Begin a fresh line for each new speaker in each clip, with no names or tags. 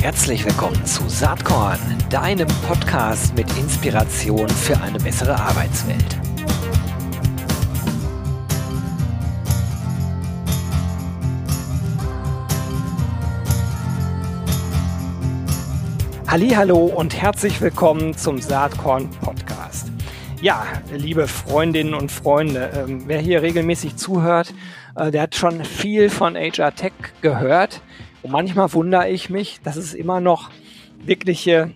Herzlich willkommen zu Saatkorn, deinem Podcast mit Inspiration für eine bessere Arbeitswelt. Hallo und herzlich willkommen zum Saatkorn Podcast. Ja, liebe Freundinnen und Freunde, ähm, wer hier regelmäßig zuhört, äh, der hat schon viel von HR Tech gehört. Und manchmal wundere ich mich, dass es immer noch wirkliche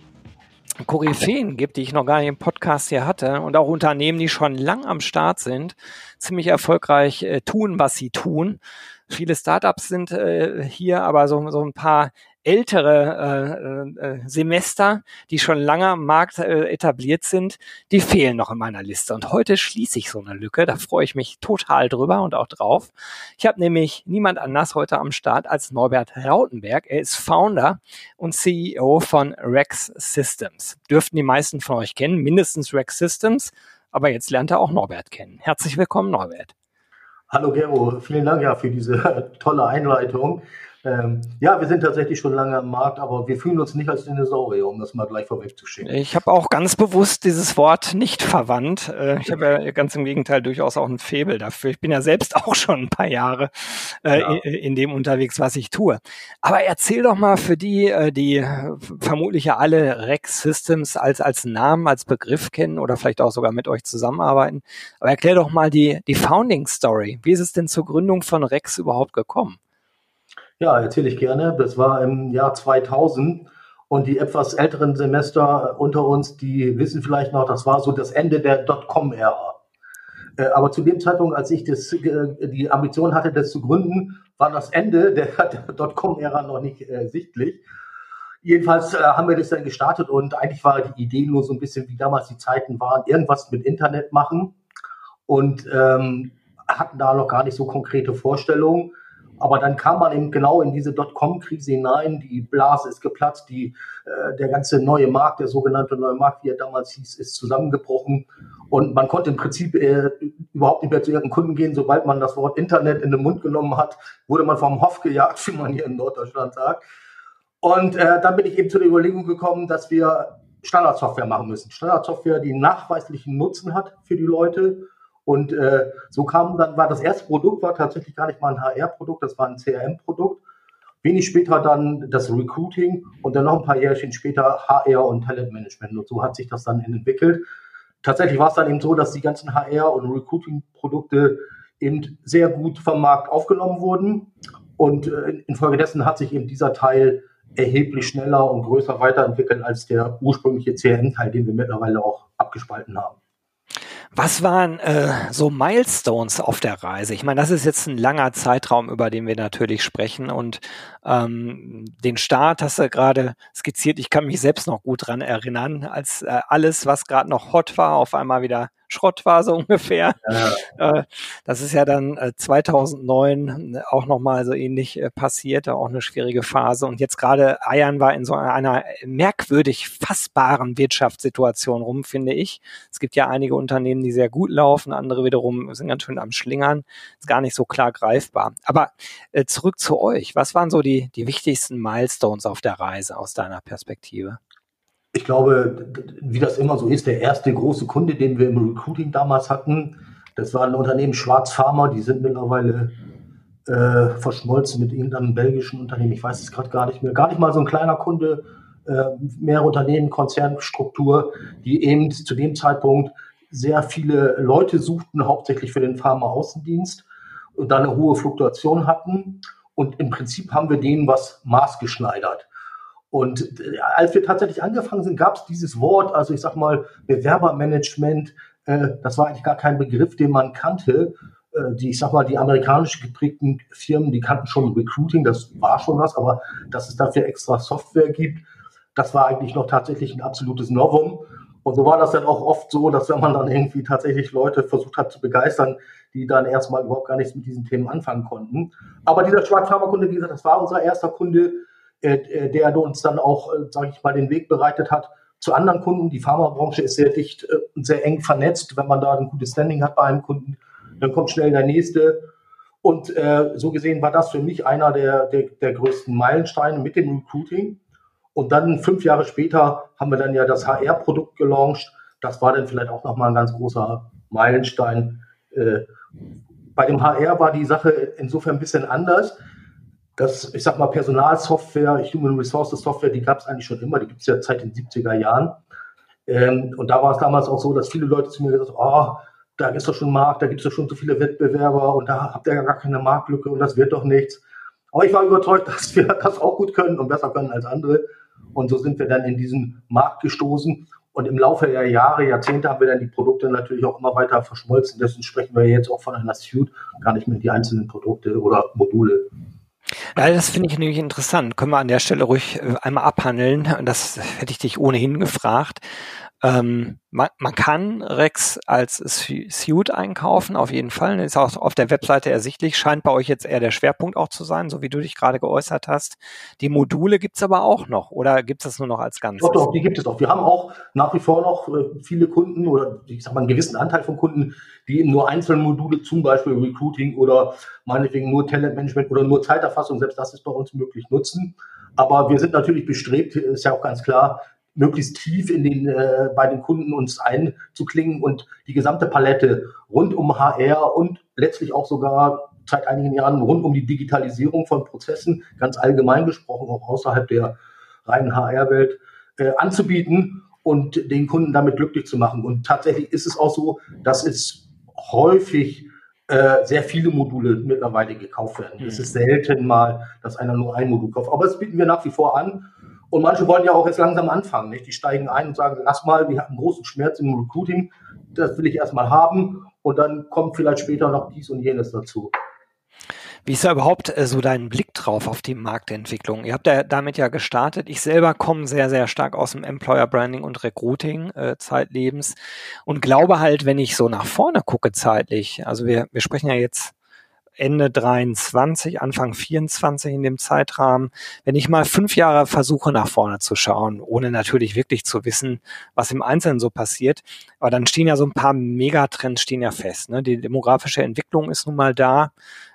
Koryphäen gibt, die ich noch gar nicht im Podcast hier hatte und auch Unternehmen, die schon lang am Start sind, ziemlich erfolgreich äh, tun, was sie tun. Viele Startups sind äh, hier, aber so, so ein paar ältere äh, äh, Semester, die schon lange am Markt äh, etabliert sind, die fehlen noch in meiner Liste. Und heute schließe ich so eine Lücke. Da freue ich mich total drüber und auch drauf. Ich habe nämlich niemand anders heute am Start als Norbert Rautenberg. Er ist Founder und CEO von Rex Systems. Dürften die meisten von euch kennen, mindestens Rex Systems. Aber jetzt lernt er auch Norbert kennen. Herzlich willkommen, Norbert.
Hallo Gero, vielen Dank ja für diese tolle Einleitung. Ähm, ja, wir sind tatsächlich schon lange am Markt, aber wir fühlen uns nicht als Dinosaurier, um das mal gleich vorwegzuschicken.
Ich habe auch ganz bewusst dieses Wort nicht verwandt. Äh, ich habe ja ganz im Gegenteil durchaus auch ein Febel dafür. Ich bin ja selbst auch schon ein paar Jahre äh, ja. in, in, dem unterwegs, was ich tue. Aber erzähl doch mal für die, äh, die vermutlich ja alle Rex Systems als, als Namen, als Begriff kennen oder vielleicht auch sogar mit euch zusammenarbeiten. Aber erklär doch mal die, die Founding Story. Wie ist es denn zur Gründung von Rex überhaupt gekommen?
Ja, erzähle ich gerne. Das war im Jahr 2000 und die etwas älteren Semester unter uns, die wissen vielleicht noch, das war so das Ende der Dotcom-Ära. Äh, aber zu dem Zeitpunkt, als ich das, äh, die Ambition hatte, das zu gründen, war das Ende der, Dotcom-Ära noch nicht äh, sichtlich. Jedenfalls äh, haben wir das dann gestartet und eigentlich war die Idee nur so ein bisschen, wie damals die Zeiten waren, irgendwas mit Internet machen und ähm, hatten da noch gar nicht so konkrete Vorstellungen. Aber dann kam man eben genau in diese Dotcom-Krise hinein. Die Blase ist geplatzt, die, äh, der ganze neue Markt, der sogenannte neue Markt, wie er damals hieß, ist zusammengebrochen. Und man konnte im Prinzip äh, überhaupt nicht mehr zu irgendeinem Kunden gehen. Sobald man das Wort Internet in den Mund genommen hat, wurde man vom Hof gejagt, wie man hier in Norddeutschland sagt. Und äh, dann bin ich eben zu der Überlegung gekommen, dass wir Standardsoftware machen müssen. Standardsoftware, die nachweislichen Nutzen hat für die Leute und äh, so kam dann, war das erste Produkt, war tatsächlich gar nicht mal ein HR-Produkt, das war ein CRM-Produkt. Wenig später dann das Recruiting und dann noch ein paar Jährchen später HR und Talentmanagement. Und so hat sich das dann entwickelt. Tatsächlich war es dann eben so, dass die ganzen HR- und Recruiting-Produkte eben sehr gut vom Markt aufgenommen wurden. Und äh, infolgedessen hat sich eben dieser Teil erheblich schneller und größer weiterentwickelt als der ursprüngliche CRM-Teil, den wir mittlerweile auch abgespalten haben.
Was waren äh, so Milestones auf der Reise? Ich meine, das ist jetzt ein langer Zeitraum, über den wir natürlich sprechen. Und ähm, den Start hast du gerade skizziert. Ich kann mich selbst noch gut dran erinnern, als äh, alles, was gerade noch hot war, auf einmal wieder Schrott war, so ungefähr. Ja. Äh, das ist ja dann 2009 äh, auch nochmal so ähnlich äh, passiert, auch eine schwierige Phase. Und jetzt gerade eiern wir in so einer merkwürdig fassbaren Wirtschaftssituation rum, finde ich. Es gibt ja einige Unternehmen, die sehr gut laufen, andere wiederum sind ganz schön am Schlingern. Ist gar nicht so klar greifbar. Aber zurück zu euch. Was waren so die, die wichtigsten Milestones auf der Reise aus deiner Perspektive?
Ich glaube, wie das immer so ist, der erste große Kunde, den wir im Recruiting damals hatten, das war ein Unternehmen Schwarz Pharma, die sind mittlerweile äh, verschmolzen mit irgendeinem belgischen Unternehmen, ich weiß es gerade gar nicht mehr, gar nicht mal so ein kleiner Kunde, äh, mehrere Unternehmen, Konzernstruktur, die eben zu dem Zeitpunkt sehr viele Leute suchten, hauptsächlich für den Pharma-Außendienst und dann eine hohe Fluktuation hatten. Und im Prinzip haben wir denen was maßgeschneidert. Und äh, als wir tatsächlich angefangen sind, gab es dieses Wort, also ich sag mal Bewerbermanagement, äh, das war eigentlich gar kein Begriff, den man kannte. Äh, die, ich sag mal, die amerikanisch geprägten Firmen, die kannten schon Recruiting, das war schon was, aber dass es dafür extra Software gibt, das war eigentlich noch tatsächlich ein absolutes Novum. Und so war das dann auch oft so, dass wenn man dann irgendwie tatsächlich Leute versucht hat zu begeistern, die dann erstmal überhaupt gar nichts mit diesen Themen anfangen konnten. Aber dieser Schwarzfarmerkunde, wie gesagt, das war unser erster Kunde, äh, äh, der uns dann auch, äh, sage ich mal, den Weg bereitet hat zu anderen Kunden. Die Pharmabranche ist sehr dicht und sehr eng vernetzt. Wenn man da ein gutes Standing hat bei einem Kunden, dann kommt schnell der nächste. Und so gesehen war das für mich einer der, der, der größten Meilensteine mit dem Recruiting. Und dann fünf Jahre später haben wir dann ja das HR-Produkt gelauncht. Das war dann vielleicht auch nochmal ein ganz großer Meilenstein. Bei dem HR war die Sache insofern ein bisschen anders. Das, ich sag mal, Personalsoftware, Human Resources Software, die gab es eigentlich schon immer, die gibt es ja seit den 70er Jahren. Ähm, und da war es damals auch so, dass viele Leute zu mir gesagt haben, oh, da ist doch schon Markt, da gibt es doch schon so viele Wettbewerber und da habt ihr ja gar keine Marktlücke und das wird doch nichts. Aber ich war überzeugt, dass wir das auch gut können und besser können als andere. Und so sind wir dann in diesen Markt gestoßen. Und im Laufe der Jahre, Jahrzehnte haben wir dann die Produkte natürlich auch immer weiter verschmolzen. Deswegen sprechen wir jetzt auch von einer Suite, gar nicht mehr die einzelnen Produkte oder Module.
Ja, das finde ich nämlich interessant. Können wir an der Stelle ruhig äh, einmal abhandeln. Das hätte ich dich ohnehin gefragt. Ähm, man, man, kann Rex als Suite einkaufen, auf jeden Fall. Ist auch auf der Webseite ersichtlich. Scheint bei euch jetzt eher der Schwerpunkt auch zu sein, so wie du dich gerade geäußert hast. Die Module gibt's aber auch noch oder gibt's das nur noch als Ganzes?
Doch, doch, die gibt es auch. Wir haben auch nach wie vor noch äh, viele Kunden oder ich sag mal einen gewissen Anteil von Kunden, die eben nur einzelne Module, zum Beispiel Recruiting oder meinetwegen nur Talentmanagement oder nur Zeiterfassung, selbst das ist bei uns möglich, nutzen. Aber wir sind natürlich bestrebt, ist ja auch ganz klar, möglichst tief in den, äh, bei den Kunden uns einzuklingen und die gesamte Palette rund um HR und letztlich auch sogar seit einigen Jahren rund um die Digitalisierung von Prozessen, ganz allgemein gesprochen, auch außerhalb der reinen HR-Welt, äh, anzubieten und den Kunden damit glücklich zu machen. Und tatsächlich ist es auch so, dass es häufig äh, sehr viele Module mittlerweile gekauft werden. Es ist selten mal, dass einer nur ein Modul kauft. Aber das bieten wir nach wie vor an und manche wollen ja auch jetzt langsam anfangen. Nicht? Die steigen ein und sagen, lass mal, wir hatten großen Schmerz im Recruiting, das will ich erstmal haben und dann kommt vielleicht später noch dies und jenes dazu.
Wie ist da überhaupt äh, so dein Blick drauf auf die Marktentwicklung? Ihr habt ja damit ja gestartet. Ich selber komme sehr, sehr stark aus dem Employer Branding und Recruiting äh, zeitlebens und glaube halt, wenn ich so nach vorne gucke zeitlich, also wir, wir sprechen ja jetzt Ende 23, Anfang 24 in dem Zeitrahmen. Wenn ich mal fünf Jahre versuche, nach vorne zu schauen, ohne natürlich wirklich zu wissen, was im Einzelnen so passiert, aber dann stehen ja so ein paar Megatrends stehen ja fest. Ne? Die demografische Entwicklung ist nun mal da.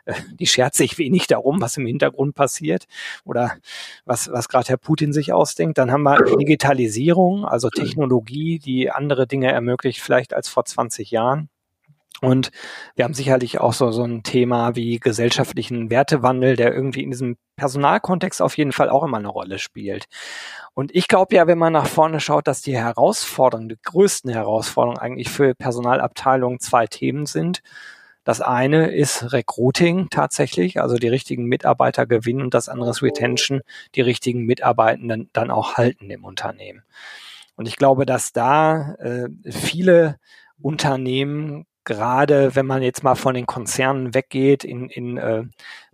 Die schert sich wenig darum, was im Hintergrund passiert oder was, was gerade Herr Putin sich ausdenkt. Dann haben wir Digitalisierung, also Technologie, die andere Dinge ermöglicht vielleicht als vor 20 Jahren. Und wir haben sicherlich auch so, so ein Thema wie gesellschaftlichen Wertewandel, der irgendwie in diesem Personalkontext auf jeden Fall auch immer eine Rolle spielt. Und ich glaube ja, wenn man nach vorne schaut, dass die Herausforderungen, die größten Herausforderungen eigentlich für Personalabteilungen zwei Themen sind. Das eine ist Recruiting tatsächlich, also die richtigen Mitarbeiter gewinnen und das andere ist Retention, die richtigen Mitarbeitenden dann auch halten im Unternehmen. Und ich glaube, dass da äh, viele Unternehmen gerade wenn man jetzt mal von den Konzernen weggeht, in, in äh,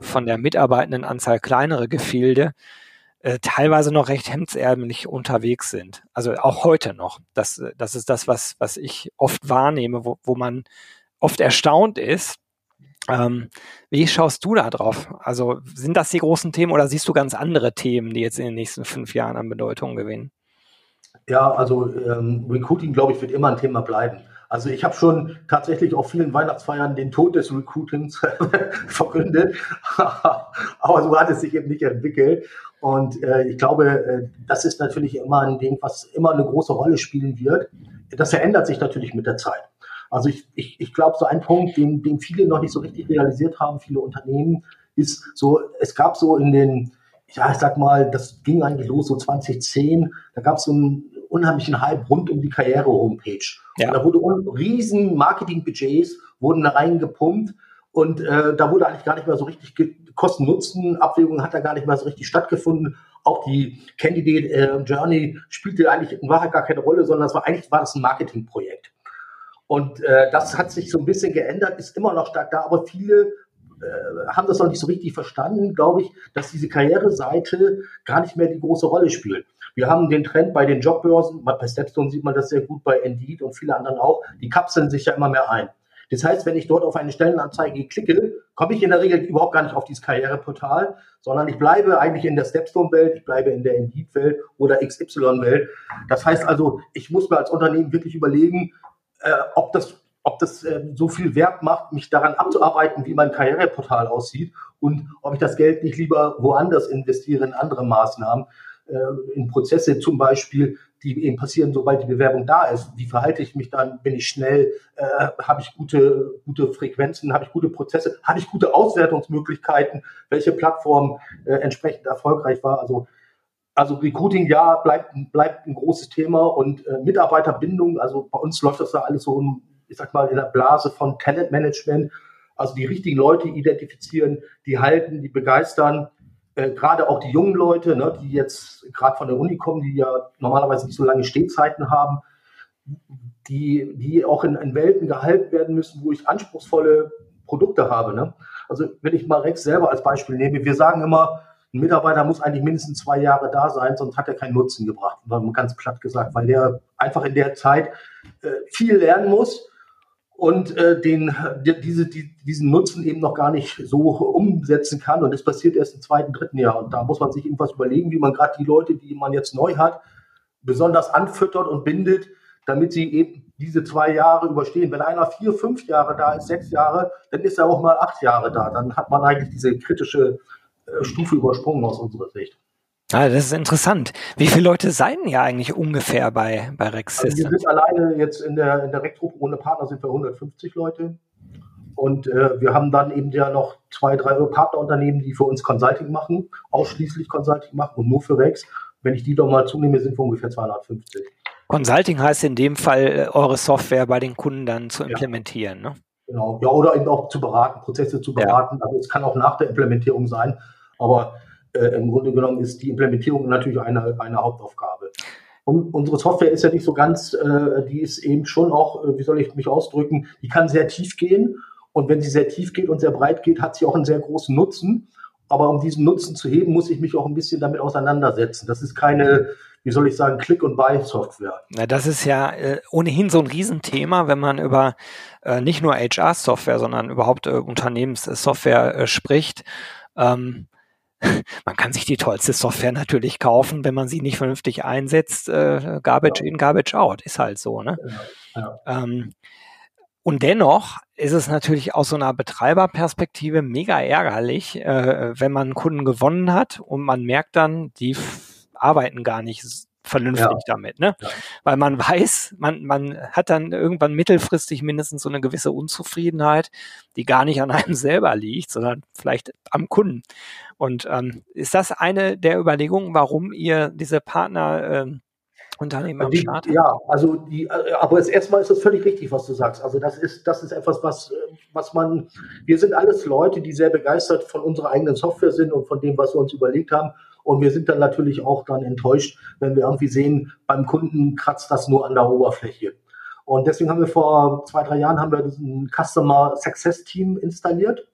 von der Mitarbeitendenanzahl kleinere Gefilde, äh, teilweise noch recht hemdsärmlich unterwegs sind. Also auch heute noch. Das, das ist das, was, was ich oft wahrnehme, wo, wo man oft erstaunt ist. Ähm, wie schaust du da drauf? Also sind das die großen Themen oder siehst du ganz andere Themen, die jetzt in den nächsten fünf Jahren an Bedeutung gewinnen?
Ja, also ähm, Recruiting, glaube ich, wird immer ein Thema bleiben. Also ich habe schon tatsächlich auf vielen Weihnachtsfeiern den Tod des Recruitings verkündet, aber so hat es sich eben nicht entwickelt. Und äh, ich glaube, äh, das ist natürlich immer ein Ding, was immer eine große Rolle spielen wird. Das verändert sich natürlich mit der Zeit. Also ich, ich, ich glaube, so ein Punkt, den, den viele noch nicht so richtig realisiert haben, viele Unternehmen, ist so, es gab so in den, ja, ich sag mal, das ging eigentlich los so 2010, da gab es so ein unheimlichen Hype rund um die Karriere-Homepage. Ja. da wurde riesen Marketingbudgets wurden da reingepumpt und äh, da wurde eigentlich gar nicht mehr so richtig Kosten-Nutzen-Abwägung hat da gar nicht mehr so richtig stattgefunden. Auch die Candidate äh, Journey spielte eigentlich in Wahrheit gar keine Rolle, sondern es war eigentlich war das ein Marketingprojekt. Und äh, das hat sich so ein bisschen geändert, ist immer noch stark da, aber viele äh, haben das noch nicht so richtig verstanden, glaube ich, dass diese Karriereseite gar nicht mehr die große Rolle spielt. Wir haben den Trend bei den Jobbörsen, bei Stepstone sieht man das sehr gut, bei Indeed und viele anderen auch, die kapseln sich ja immer mehr ein. Das heißt, wenn ich dort auf eine Stellenanzeige klicke, komme ich in der Regel überhaupt gar nicht auf dieses Karriereportal, sondern ich bleibe eigentlich in der Stepstone-Welt, ich bleibe in der Indeed-Welt oder XY-Welt. Das heißt also, ich muss mir als Unternehmen wirklich überlegen, äh, ob das ob das äh, so viel Wert macht, mich daran abzuarbeiten, wie mein Karriereportal aussieht und ob ich das Geld nicht lieber woanders investiere in andere Maßnahmen, in Prozesse zum Beispiel, die eben passieren, sobald die Bewerbung da ist. Wie verhalte ich mich dann? Bin ich schnell? Äh, habe ich gute, gute Frequenzen? Habe ich gute Prozesse? Habe ich gute Auswertungsmöglichkeiten? Welche Plattform äh, entsprechend erfolgreich war? Also also Recruiting, ja, bleibt, bleibt ein großes Thema und äh, Mitarbeiterbindung, also bei uns läuft das da alles so, in, ich sag mal, in der Blase von Talentmanagement, also die richtigen Leute identifizieren, die halten, die begeistern, äh, gerade auch die jungen Leute, ne, die jetzt gerade von der Uni kommen, die ja normalerweise nicht so lange Stehzeiten haben, die, die auch in, in Welten gehalten werden müssen, wo ich anspruchsvolle Produkte habe. Ne? Also wenn ich mal Rex selber als Beispiel nehme, wir sagen immer, ein Mitarbeiter muss eigentlich mindestens zwei Jahre da sein, sonst hat er keinen Nutzen gebracht, ganz platt gesagt, weil der einfach in der Zeit äh, viel lernen muss und äh, den, die, diese, die, diesen Nutzen eben noch gar nicht so umsetzen kann. Und das passiert erst im zweiten, dritten Jahr. Und da muss man sich irgendwas überlegen, wie man gerade die Leute, die man jetzt neu hat, besonders anfüttert und bindet, damit sie eben diese zwei Jahre überstehen. Wenn einer vier, fünf Jahre da ist, sechs Jahre, dann ist er auch mal acht Jahre da. Dann hat man eigentlich diese kritische äh, Stufe übersprungen aus unserer Sicht.
Ah, das ist interessant. Wie viele Leute seien ja eigentlich ungefähr bei, bei Rex
also Wir sind alleine jetzt in der, in der Rektruppe ohne Partner sind wir 150 Leute. Und äh, wir haben dann eben ja noch zwei, drei Partnerunternehmen, die für uns Consulting machen, ausschließlich Consulting machen und nur für Rex. Wenn ich die doch mal zunehme, sind wir ungefähr 250.
Consulting heißt in dem Fall, äh, eure Software bei den Kunden dann zu implementieren, ja. ne?
Genau, ja, oder eben auch zu beraten, Prozesse zu beraten. Ja. Also es kann auch nach der Implementierung sein, aber äh, im Grunde genommen ist die Implementierung natürlich eine, eine Hauptaufgabe. Und unsere Software ist ja nicht so ganz, äh, die ist eben schon auch, äh, wie soll ich mich ausdrücken, die kann sehr tief gehen. Und wenn sie sehr tief geht und sehr breit geht, hat sie auch einen sehr großen Nutzen. Aber um diesen Nutzen zu heben, muss ich mich auch ein bisschen damit auseinandersetzen. Das ist keine, wie soll ich sagen, Click- und Buy-Software.
Na, das ist ja äh, ohnehin so ein Riesenthema, wenn man über äh, nicht nur HR-Software, sondern überhaupt äh, Unternehmenssoftware äh, spricht. Ähm, man kann sich die tollste Software natürlich kaufen, wenn man sie nicht vernünftig einsetzt. Äh, garbage ja. in, Garbage out, ist halt so. Ne? Ja. Ja. Ähm, und dennoch ist es natürlich aus so einer Betreiberperspektive mega ärgerlich, äh, wenn man einen Kunden gewonnen hat und man merkt dann, die arbeiten gar nicht vernünftig ja. damit, ne? Ja. Weil man weiß, man, man hat dann irgendwann mittelfristig mindestens so eine gewisse Unzufriedenheit, die gar nicht an einem selber liegt, sondern vielleicht am Kunden. Und ähm, ist das eine der Überlegungen, warum ihr diese Partner ähm, Unternehmen am
Start? Ja, also die, äh, aber erstmal ist das völlig richtig, was du sagst. Also das ist, das ist etwas, was, was man, wir sind alles Leute, die sehr begeistert von unserer eigenen Software sind und von dem, was wir uns überlegt haben. Und wir sind dann natürlich auch dann enttäuscht, wenn wir irgendwie sehen, beim Kunden kratzt das nur an der Oberfläche. Und deswegen haben wir vor zwei, drei Jahren haben wir diesen Customer Success Team installiert,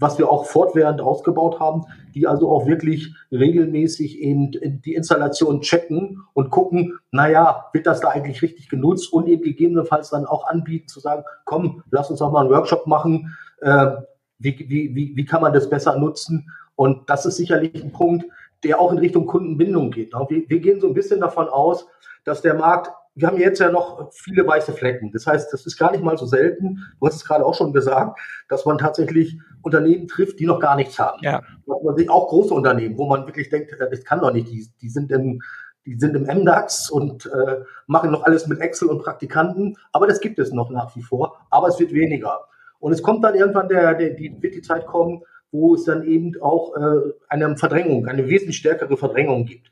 was wir auch fortwährend ausgebaut haben, die also auch wirklich regelmäßig eben die Installation checken und gucken, naja, wird das da eigentlich richtig genutzt und eben gegebenenfalls dann auch anbieten zu sagen, komm, lass uns doch mal einen Workshop machen, äh, wie, wie, wie, wie kann man das besser nutzen? Und das ist sicherlich ein Punkt, der auch in Richtung Kundenbindung geht. Wir, wir gehen so ein bisschen davon aus, dass der Markt, wir haben jetzt ja noch viele weiße Flecken. Das heißt, das ist gar nicht mal so selten. Du hast es gerade auch schon gesagt, dass man tatsächlich Unternehmen trifft, die noch gar nichts haben. Ja. Auch große Unternehmen, wo man wirklich denkt, äh, das kann doch nicht. Die, die sind im, die sind im MDAX und äh, machen noch alles mit Excel und Praktikanten. Aber das gibt es noch nach wie vor. Aber es wird weniger. Und es kommt dann irgendwann der, der die, wird die Zeit kommen, wo es dann eben auch äh, eine Verdrängung, eine wesentlich stärkere Verdrängung gibt.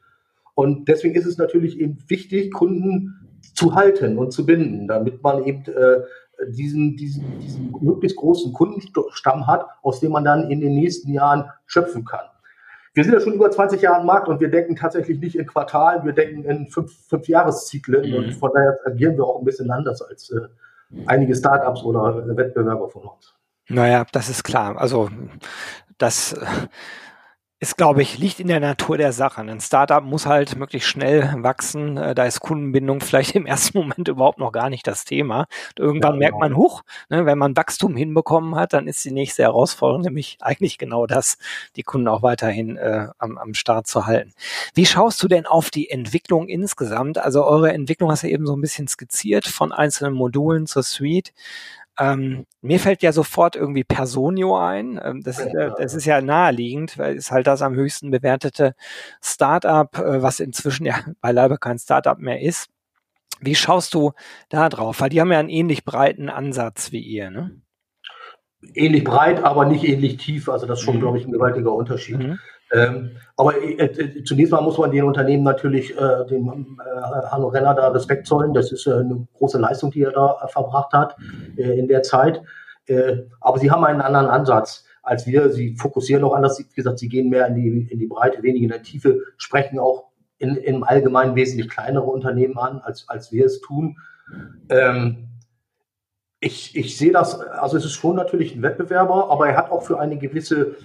Und deswegen ist es natürlich eben wichtig, Kunden zu halten und zu binden, damit man eben äh, diesen, diesen, diesen möglichst großen Kundenstamm hat, aus dem man dann in den nächsten Jahren schöpfen kann. Wir sind ja schon über 20 Jahre im Markt und wir denken tatsächlich nicht in Quartalen, wir denken in fünf, fünf Jahreszyklen mhm. und von daher agieren wir auch ein bisschen anders als äh, einige Startups oder Wettbewerber von uns.
Naja, das ist klar. Also das ist, glaube ich, liegt in der Natur der Sache. Ein Startup muss halt möglichst schnell wachsen. Äh, da ist Kundenbindung vielleicht im ersten Moment überhaupt noch gar nicht das Thema. Und irgendwann ja, merkt man, genau. huch, ne, wenn man Wachstum hinbekommen hat, dann ist die nächste Herausforderung nämlich eigentlich genau das, die Kunden auch weiterhin äh, am, am Start zu halten. Wie schaust du denn auf die Entwicklung insgesamt? Also eure Entwicklung hast du eben so ein bisschen skizziert von einzelnen Modulen zur Suite. Ähm, mir fällt ja sofort irgendwie Personio ein. Ähm, das, ist, äh, das ist ja naheliegend, weil es halt das am höchsten bewertete Startup, äh, was inzwischen ja beileibe kein Startup mehr ist. Wie schaust du da drauf? Weil die haben ja einen ähnlich breiten Ansatz wie ihr, ne?
Ähnlich breit, aber nicht ähnlich tief. Also das ist schon, mhm. glaube ich, ein gewaltiger Unterschied. Mhm. Ähm, aber äh, äh, zunächst mal muss man den Unternehmen natürlich äh, dem äh, Hanno Renner da Respekt zollen. Das ist äh, eine große Leistung, die er da äh, verbracht hat in der Zeit. Aber sie haben einen anderen Ansatz als wir. Sie fokussieren auch anders. Wie gesagt, sie gehen mehr in die, in die Breite, weniger in der Tiefe, sprechen auch in, im Allgemeinen wesentlich kleinere Unternehmen an, als, als wir es tun. Ähm, ich, ich sehe das, also es ist schon natürlich ein Wettbewerber, aber er hat auch für eine gewisse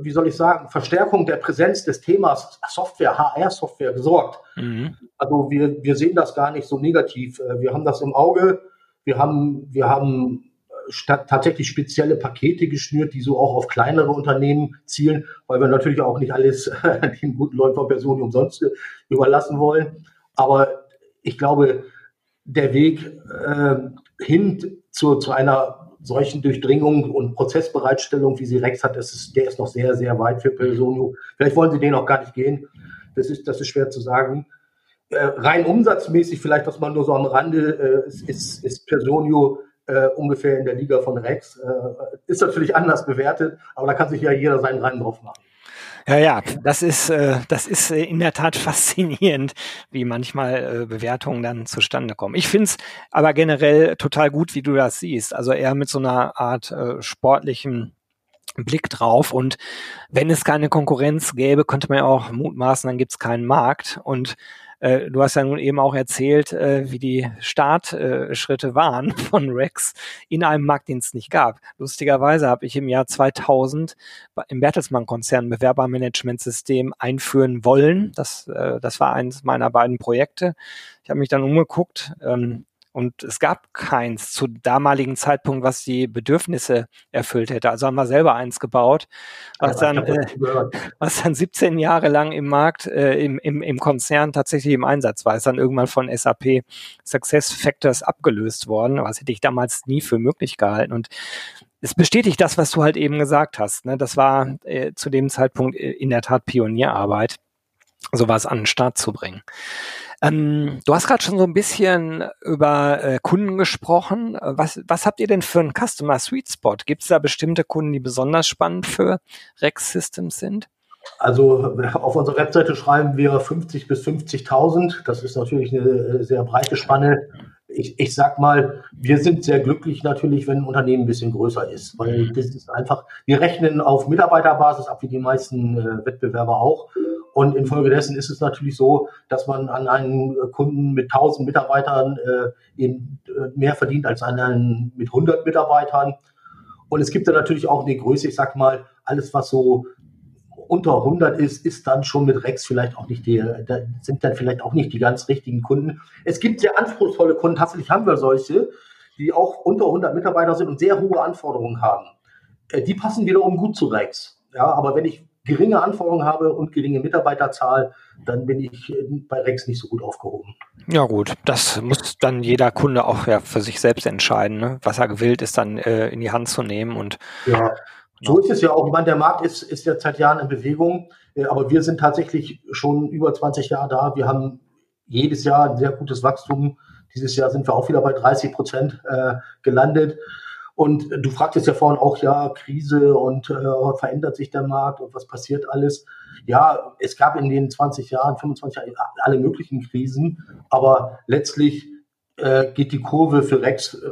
wie soll ich sagen, Verstärkung der Präsenz des Themas Software, HR-Software gesorgt. Mhm. Also wir, wir sehen das gar nicht so negativ. Äh, wir haben das im Auge. Wir haben, wir haben äh, tatsächlich spezielle Pakete geschnürt, die so auch auf kleinere Unternehmen zielen, weil wir natürlich auch nicht alles den guten Leuten von Personen umsonst überlassen wollen. Aber ich glaube, der Weg äh, hin zu, zu einer solchen Durchdringung und Prozessbereitstellung, wie sie Rex hat, ist, der ist noch sehr, sehr weit für Personio. Vielleicht wollen sie den auch gar nicht gehen. Das ist, das ist schwer zu sagen. Äh, rein umsatzmäßig, vielleicht, dass man nur so am Rande, äh, ist, ist Personio äh, ungefähr in der Liga von Rex. Äh, ist natürlich anders bewertet, aber da kann sich ja jeder seinen Rein drauf machen.
Ja, ja, das ist, äh, das ist äh, in der Tat faszinierend, wie manchmal äh, Bewertungen dann zustande kommen. Ich finde es aber generell total gut, wie du das siehst. Also eher mit so einer Art äh, sportlichen Blick drauf. Und wenn es keine Konkurrenz gäbe, könnte man ja auch mutmaßen, dann gibt es keinen Markt. Und äh, du hast ja nun eben auch erzählt, äh, wie die Startschritte waren von Rex in einem Markt, den es nicht gab. Lustigerweise habe ich im Jahr 2000 im Bertelsmann-Konzern Bewerbermanagementsystem einführen wollen. Das, äh, das war eines meiner beiden Projekte. Ich habe mich dann umgeguckt. Ähm, und es gab keins zu damaligen Zeitpunkt, was die Bedürfnisse erfüllt hätte. Also haben wir selber eins gebaut, was dann, äh, was dann 17 Jahre lang im Markt, äh, im, im, im Konzern tatsächlich im Einsatz war. Ist dann irgendwann von SAP Success Factors abgelöst worden. Was hätte ich damals nie für möglich gehalten. Und es bestätigt das, was du halt eben gesagt hast. Ne? Das war äh, zu dem Zeitpunkt äh, in der Tat Pionierarbeit, sowas an den Start zu bringen. Ähm, du hast gerade schon so ein bisschen über äh, Kunden gesprochen. Was, was habt ihr denn für einen Customer Sweet Spot? Gibt es da bestimmte Kunden, die besonders spannend für Rex Systems sind?
Also auf unserer Webseite schreiben wir 50 bis 50.000. Das ist natürlich eine äh, sehr breite Spanne. Ich, ich sag mal, wir sind sehr glücklich natürlich, wenn ein Unternehmen ein bisschen größer ist, weil mhm. das ist einfach, wir rechnen auf Mitarbeiterbasis ab, wie die meisten äh, Wettbewerber auch. Und infolgedessen ist es natürlich so, dass man an einen Kunden mit 1000 Mitarbeitern äh, eben äh, mehr verdient als an einen mit 100 Mitarbeitern. Und es gibt da natürlich auch eine Größe, ich sag mal, alles was so unter 100 ist, ist dann schon mit Rex vielleicht auch nicht die, da sind dann vielleicht auch nicht die ganz richtigen Kunden. Es gibt sehr anspruchsvolle Kunden, tatsächlich haben wir solche, die auch unter 100 Mitarbeiter sind und sehr hohe Anforderungen haben. Äh, die passen wiederum gut zu Rex. Ja, aber wenn ich geringe Anforderungen habe und geringe Mitarbeiterzahl, dann bin ich bei Rex nicht so gut aufgehoben.
Ja gut, das muss dann jeder Kunde auch ja für sich selbst entscheiden, ne? was er gewillt ist, dann äh, in die Hand zu nehmen und
ja. So ist es ja auch. Ich meine, der Markt ist, ist ja seit Jahren in Bewegung, äh, aber wir sind tatsächlich schon über 20 Jahre da. Wir haben jedes Jahr ein sehr gutes Wachstum. Dieses Jahr sind wir auch wieder bei 30 Prozent äh, gelandet. Und du fragtest ja vorhin auch, ja, Krise und äh, verändert sich der Markt und was passiert alles? Ja, es gab in den 20 Jahren, 25 Jahren alle möglichen Krisen, aber letztlich äh, geht die Kurve für Rex äh,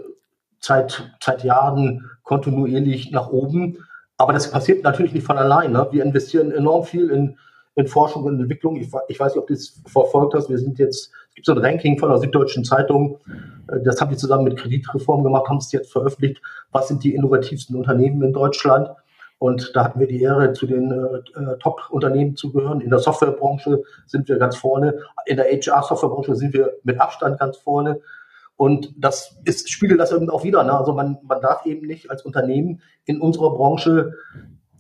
seit, seit Jahren kontinuierlich nach oben. Aber das passiert natürlich nicht von allein. Ne? Wir investieren enorm viel in, in Forschung und Entwicklung. Ich, ich, weiß nicht, ob du es verfolgt hast. Wir sind jetzt, gibt so ein Ranking von der Süddeutschen Zeitung. Äh, das haben die zusammen mit Kreditreform gemacht, haben es jetzt veröffentlicht. Was sind die innovativsten Unternehmen in Deutschland? Und da hatten wir die Ehre, zu den äh, äh Top-Unternehmen zu gehören. In der Softwarebranche sind wir ganz vorne. In der HR-Softwarebranche sind wir mit Abstand ganz vorne. Und das ist, spiegelt das eben auch wieder. Ne? Also man, man darf eben nicht als Unternehmen in unserer Branche,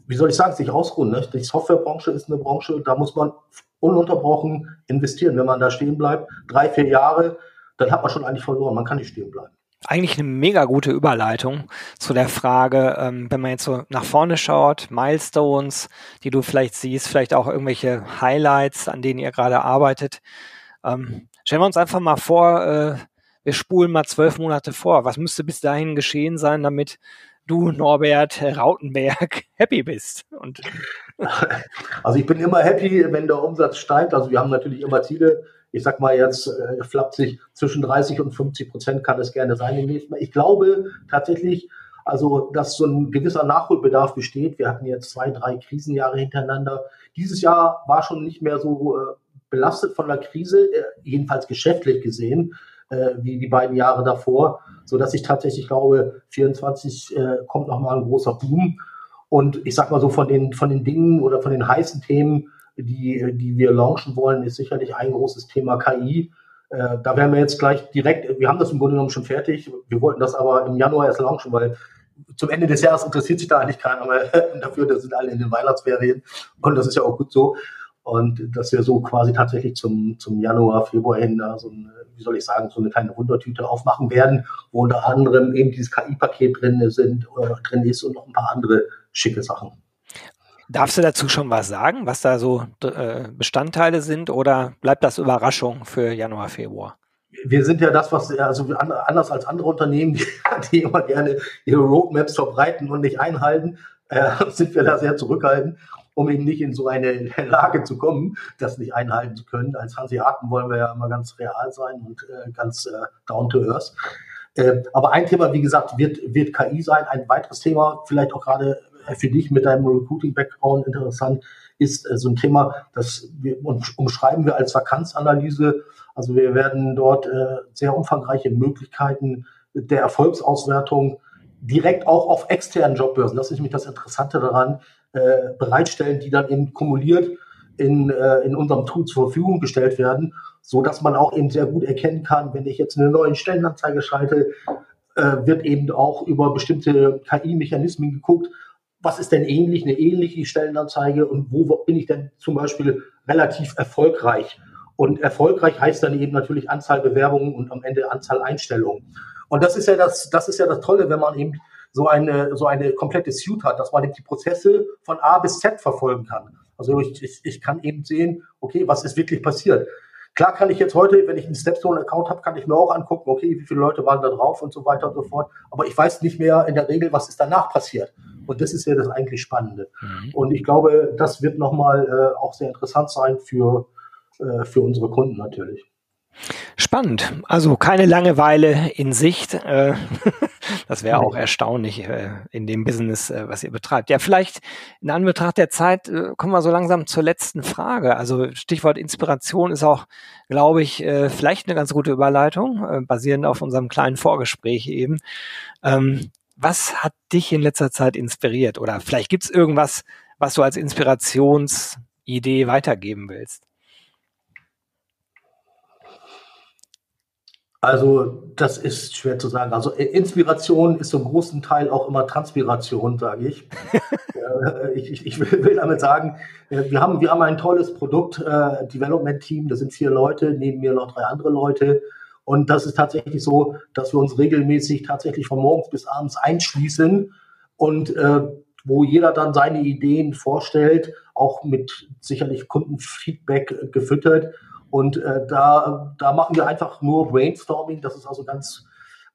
wie soll ich sagen, sich ausruhen. Ne? Die Softwarebranche ist eine Branche, da muss man ununterbrochen investieren. Wenn man da stehen bleibt, drei, vier Jahre, dann hat man schon eigentlich verloren. Man kann nicht stehen bleiben
eigentlich eine mega gute Überleitung zu der Frage, ähm, wenn man jetzt so nach vorne schaut, Milestones, die du vielleicht siehst, vielleicht auch irgendwelche Highlights, an denen ihr gerade arbeitet. Ähm, stellen wir uns einfach mal vor, äh, wir spulen mal zwölf Monate vor. Was müsste bis dahin geschehen sein, damit du, Norbert Rautenberg, happy bist? Und
also ich bin immer happy, wenn der Umsatz steigt. Also wir haben natürlich immer Ziele ich sag mal jetzt äh, flapsig, zwischen 30 und 50 Prozent kann es gerne sein. Ich glaube tatsächlich, also, dass so ein gewisser Nachholbedarf besteht. Wir hatten jetzt zwei, drei Krisenjahre hintereinander. Dieses Jahr war schon nicht mehr so äh, belastet von der Krise, äh, jedenfalls geschäftlich gesehen, äh, wie die beiden Jahre davor, so dass ich tatsächlich glaube, 24 äh, kommt nochmal ein großer Boom. Und ich sag mal so von den, von den Dingen oder von den heißen Themen, die, die wir launchen wollen, ist sicherlich ein großes Thema KI. Äh, da werden wir jetzt gleich direkt, wir haben das im Grunde genommen schon fertig. Wir wollten das aber im Januar erst launchen, weil zum Ende des Jahres interessiert sich da eigentlich keiner mehr dafür. Da sind alle in den Weihnachtsferien und das ist ja auch gut so. Und dass wir so quasi tatsächlich zum, zum Januar, Februar hin so eine, wie soll ich sagen, so eine kleine Wundertüte aufmachen werden, wo unter anderem eben dieses KI-Paket drin sind, äh, drin ist und noch ein paar andere schicke Sachen.
Darfst du dazu schon was sagen, was da so äh, Bestandteile sind oder bleibt das Überraschung für Januar, Februar?
Wir sind ja das, was also anders als andere Unternehmen, die, die immer gerne ihre Roadmaps verbreiten und nicht einhalten, äh, sind wir da sehr zurückhaltend, um eben nicht in so eine Lage zu kommen, das nicht einhalten zu können. Als Hanseaten wollen wir ja immer ganz real sein und äh, ganz äh, down to earth. Äh, aber ein Thema, wie gesagt, wird, wird KI sein. Ein weiteres Thema, vielleicht auch gerade für dich mit deinem Recruiting-Background interessant ist äh, so ein Thema, das wir, umschreiben wir als Vakanzanalyse. Also wir werden dort äh, sehr umfangreiche Möglichkeiten der Erfolgsauswertung direkt auch auf externen Jobbörsen, das ist nämlich das Interessante daran, äh, bereitstellen, die dann eben kumuliert in, äh, in unserem Tool zur Verfügung gestellt werden, so dass man auch eben sehr gut erkennen kann, wenn ich jetzt eine neue Stellenanzeige schalte, äh, wird eben auch über bestimmte KI-Mechanismen geguckt, was ist denn ähnlich, eine ähnliche Stellenanzeige und wo bin ich denn zum Beispiel relativ erfolgreich? Und erfolgreich heißt dann eben natürlich Anzahl Bewerbungen und am Ende Anzahl Einstellungen. Und das ist ja das, das ist ja das Tolle, wenn man eben so eine, so eine komplette Suite hat, dass man eben die Prozesse von A bis Z verfolgen kann. Also ich, ich, ich kann eben sehen, okay, was ist wirklich passiert. Klar kann ich jetzt heute, wenn ich einen Stepstone-Account habe, kann ich mir auch angucken, okay, wie viele Leute waren da drauf und so weiter und so fort. Aber ich weiß nicht mehr in der Regel, was ist danach passiert. Und das ist ja das eigentlich Spannende. Mhm. Und ich glaube, das wird nochmal äh, auch sehr interessant sein für, äh, für unsere Kunden natürlich.
Spannend. Also keine Langeweile in Sicht. Äh, das wäre auch erstaunlich äh, in dem Business, äh, was ihr betreibt. Ja, vielleicht in Anbetracht der Zeit kommen wir so langsam zur letzten Frage. Also Stichwort Inspiration ist auch, glaube ich, vielleicht eine ganz gute Überleitung, basierend auf unserem kleinen Vorgespräch eben. Ähm, was hat dich in letzter Zeit inspiriert? Oder vielleicht gibt es irgendwas, was du als Inspirationsidee weitergeben willst?
Also, das ist schwer zu sagen. Also, Inspiration ist zum großen Teil auch immer Transpiration, sage ich. ich, ich. ich, will damit sagen, wir haben, wir haben ein tolles Produkt, äh, da sind vier Leute, neben mir noch drei andere Leute. Und das ist tatsächlich so, dass wir uns regelmäßig tatsächlich von morgens bis abends einschließen und äh, wo jeder dann seine Ideen vorstellt, auch mit sicherlich Kundenfeedback gefüttert. Und äh, da, da machen wir einfach nur Brainstorming. Das ist also ganz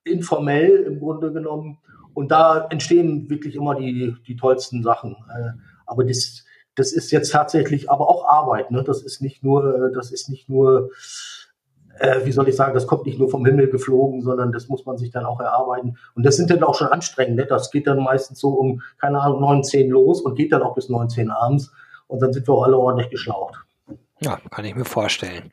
informell im Grunde genommen. Und da entstehen wirklich immer die, die tollsten Sachen. Äh, aber das, das ist jetzt tatsächlich aber auch Arbeit. Ne? Das ist nicht nur, das ist nicht nur äh, wie soll ich sagen, das kommt nicht nur vom Himmel geflogen, sondern das muss man sich dann auch erarbeiten. Und das sind dann auch schon anstrengend. Ne? Das geht dann meistens so um, keine Ahnung, 9, 10 los und geht dann auch bis 9, 10 abends. Und dann sind wir auch alle ordentlich geschlaucht.
Ja, kann ich mir vorstellen.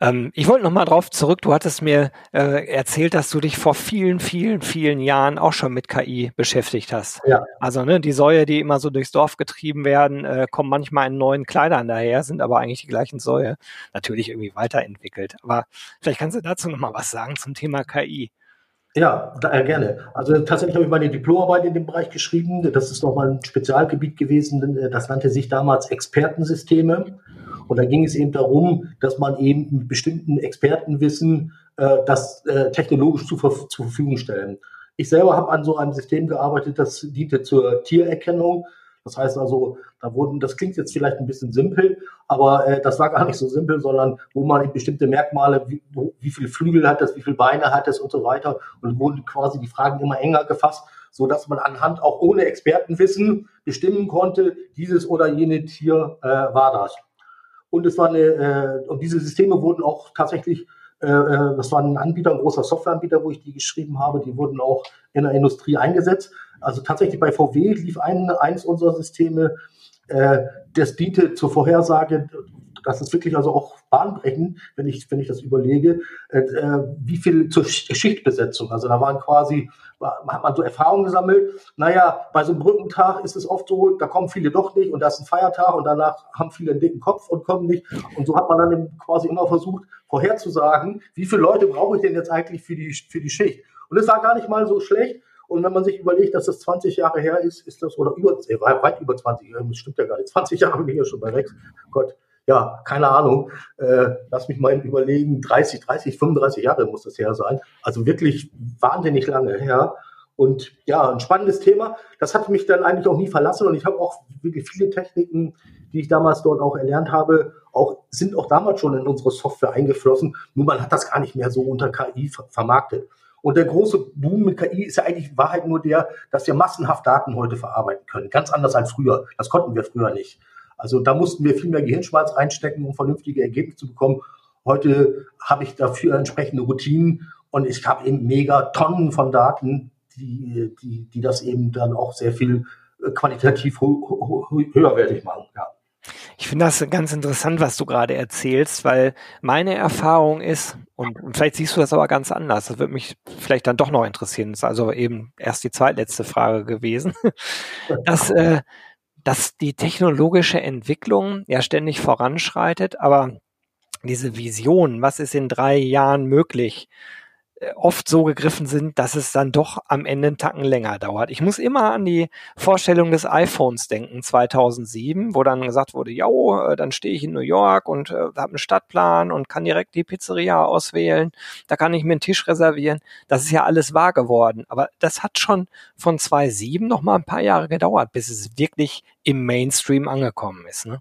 Ähm, ich wollte noch mal drauf zurück. Du hattest mir äh, erzählt, dass du dich vor vielen, vielen, vielen Jahren auch schon mit KI beschäftigt hast. Ja. Also ne, die Säue, die immer so durchs Dorf getrieben werden, äh, kommen manchmal in neuen Kleidern daher, sind aber eigentlich die gleichen Säue. Natürlich irgendwie weiterentwickelt. Aber vielleicht kannst du dazu noch mal was sagen zum Thema KI.
Ja, äh, gerne. Also tatsächlich habe ich meine Diplomarbeit in dem Bereich geschrieben. Das ist nochmal ein Spezialgebiet gewesen. Das nannte sich damals Expertensysteme. Und da ging es eben darum, dass man eben mit bestimmten Expertenwissen äh, das äh, technologisch zu, zur Verfügung stellen. Ich selber habe an so einem System gearbeitet, das diente zur Tiererkennung. Das heißt also, da wurden, das klingt jetzt vielleicht ein bisschen simpel, aber äh, das war gar nicht so simpel, sondern wo man bestimmte Merkmale, wie, wie viele Flügel hat es, wie viele Beine hat es und so weiter, und wurden quasi die Fragen immer enger gefasst, so dass man anhand auch ohne Expertenwissen bestimmen konnte, dieses oder jene Tier äh, war das. Und es war eine, äh, und diese Systeme wurden auch tatsächlich, äh, äh, das war ein Anbieter, ein großer Softwareanbieter, wo ich die geschrieben habe, die wurden auch in der Industrie eingesetzt. Also tatsächlich bei VW lief ein, eins unserer Systeme, äh, das diente zur Vorhersage das ist wirklich also auch bahnbrechend, wenn ich, wenn ich das überlege, äh, äh wie viel zur Schichtbesetzung. Also da waren quasi, hat man so Erfahrungen gesammelt. Naja, bei so einem Brückentag ist es oft so, da kommen viele doch nicht und da ist ein Feiertag und danach haben viele einen dicken Kopf und kommen nicht. Und so hat man dann quasi immer versucht, vorherzusagen, wie viele Leute brauche ich denn jetzt eigentlich für die, für die Schicht. Und es war gar nicht mal so schlecht. Und wenn man sich überlegt, dass das 20 Jahre her ist, ist das, oder über, äh, weit über 20, das stimmt ja gar nicht, 20 Jahre bin ich ja schon bei Rex. Gott, ja, keine Ahnung, äh, lass mich mal überlegen, 30, 30, 35 Jahre muss das her sein. Also wirklich wahnsinnig lange her. Und ja, ein spannendes Thema. Das hat mich dann eigentlich auch nie verlassen und ich habe auch wirklich viele Techniken, die ich damals dort auch erlernt habe, auch, sind auch damals schon in unsere Software eingeflossen. Nur man hat das gar nicht mehr so unter KI vermarktet. Und der große Boom mit KI ist ja eigentlich Wahrheit nur der, dass wir massenhaft Daten heute verarbeiten können. Ganz anders als früher. Das konnten wir früher nicht. Also da mussten wir viel mehr Gehirnschmalz reinstecken, um vernünftige Ergebnisse zu bekommen. Heute habe ich dafür entsprechende Routinen und ich habe eben mega Tonnen von Daten, die, die, die das eben dann auch sehr viel äh, qualitativ höherwertig machen. Ja.
Ich finde das ganz interessant, was du gerade erzählst, weil meine Erfahrung ist, und vielleicht siehst du das aber ganz anders, das würde mich vielleicht dann doch noch interessieren, das ist also eben erst die zweitletzte Frage gewesen, dass äh, dass die technologische Entwicklung ja ständig voranschreitet, aber diese Vision, was ist in drei Jahren möglich, oft so gegriffen sind, dass es dann doch am Ende einen Tacken länger dauert. Ich muss immer an die Vorstellung des iPhones denken, 2007, wo dann gesagt wurde, ja, äh, dann stehe ich in New York und äh, habe einen Stadtplan und kann direkt die Pizzeria auswählen, da kann ich mir einen Tisch reservieren. Das ist ja alles wahr geworden. Aber das hat schon von 2007 noch mal ein paar Jahre gedauert, bis es wirklich im Mainstream angekommen ist. Ne?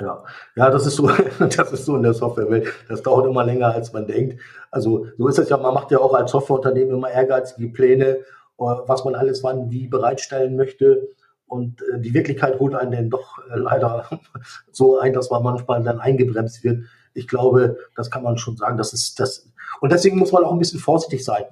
Ja, ja, das ist so, das ist so in der Softwarewelt. Das dauert immer länger, als man denkt. Also so ist es ja, man macht ja auch als Softwareunternehmen immer ehrgeizige Pläne, äh, was man alles wann wie bereitstellen möchte. Und äh, die Wirklichkeit holt einen dann doch äh, leider so ein, dass man manchmal dann eingebremst wird. Ich glaube, das kann man schon sagen. Das ist das. Und deswegen muss man auch ein bisschen vorsichtig sein.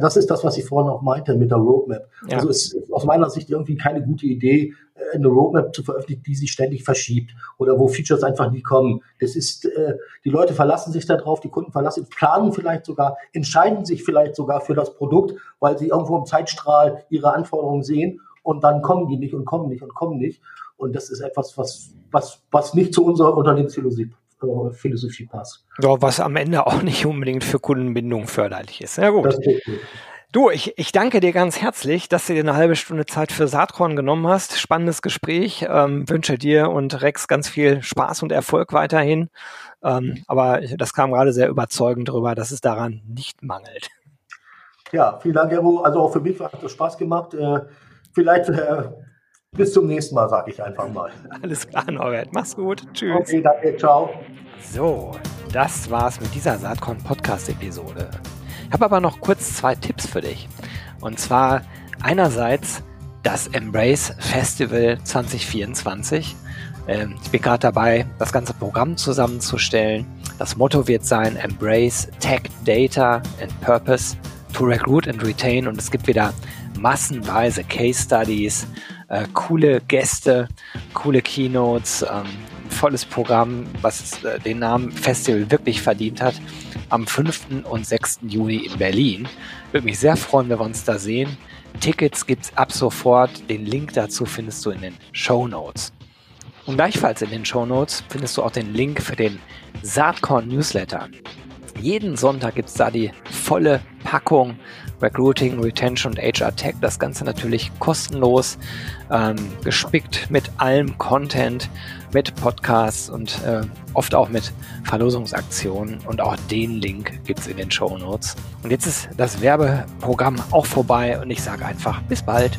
Das ist das, was ich vorhin auch meinte mit der Roadmap. Ja. Also es ist aus meiner Sicht irgendwie keine gute Idee, eine Roadmap zu veröffentlichen, die sich ständig verschiebt oder wo Features einfach nie kommen. Das ist, äh, die Leute verlassen sich darauf, die Kunden verlassen, planen vielleicht sogar, entscheiden sich vielleicht sogar für das Produkt, weil sie irgendwo im Zeitstrahl ihre Anforderungen sehen und dann kommen die nicht und kommen nicht und kommen nicht. Und das ist etwas, was, was, was nicht zu unserer Unternehmensphilosophie äh, Philosophie passt.
Ja, was am Ende auch nicht unbedingt für Kundenbindung förderlich ist. Ja gut. Du, ich, ich danke dir ganz herzlich, dass du dir eine halbe Stunde Zeit für Saatkorn genommen hast. Spannendes Gespräch. Ähm, wünsche dir und Rex ganz viel Spaß und Erfolg weiterhin. Ähm, aber das kam gerade sehr überzeugend darüber, dass es daran nicht mangelt.
Ja, vielen Dank, Ero. Also auch für mich hat es Spaß gemacht. Äh, vielleicht äh, bis zum nächsten Mal, sage ich einfach mal.
Alles klar, Norbert. Mach's gut. Tschüss.
Okay, danke. Ciao.
So, das war's mit dieser Saatkorn Podcast Episode. Ich habe aber noch kurz zwei Tipps für dich. Und zwar einerseits das Embrace Festival 2024. Ähm, ich bin gerade dabei, das ganze Programm zusammenzustellen. Das Motto wird sein Embrace Tech, Data and Purpose to Recruit and Retain. Und es gibt wieder massenweise Case Studies, äh, coole Gäste, coole Keynotes, ähm, volles Programm, was äh, den Namen Festival wirklich verdient hat, am 5. und 6. Juni in Berlin. Würde mich sehr freuen, wenn wir uns da sehen. Tickets gibt's ab sofort. Den Link dazu findest du in den Show Notes. Und gleichfalls in den Show Notes findest du auch den Link für den Saatkorn Newsletter. Jeden Sonntag gibt's da die volle Packung Recruiting, Retention und HR Tech. Das Ganze natürlich kostenlos, ähm, gespickt mit allem Content, mit Podcasts und äh, oft auch mit Verlosungsaktionen. Und auch den Link gibt's in den Show Notes. Und jetzt ist das Werbeprogramm auch vorbei und ich sage einfach bis bald.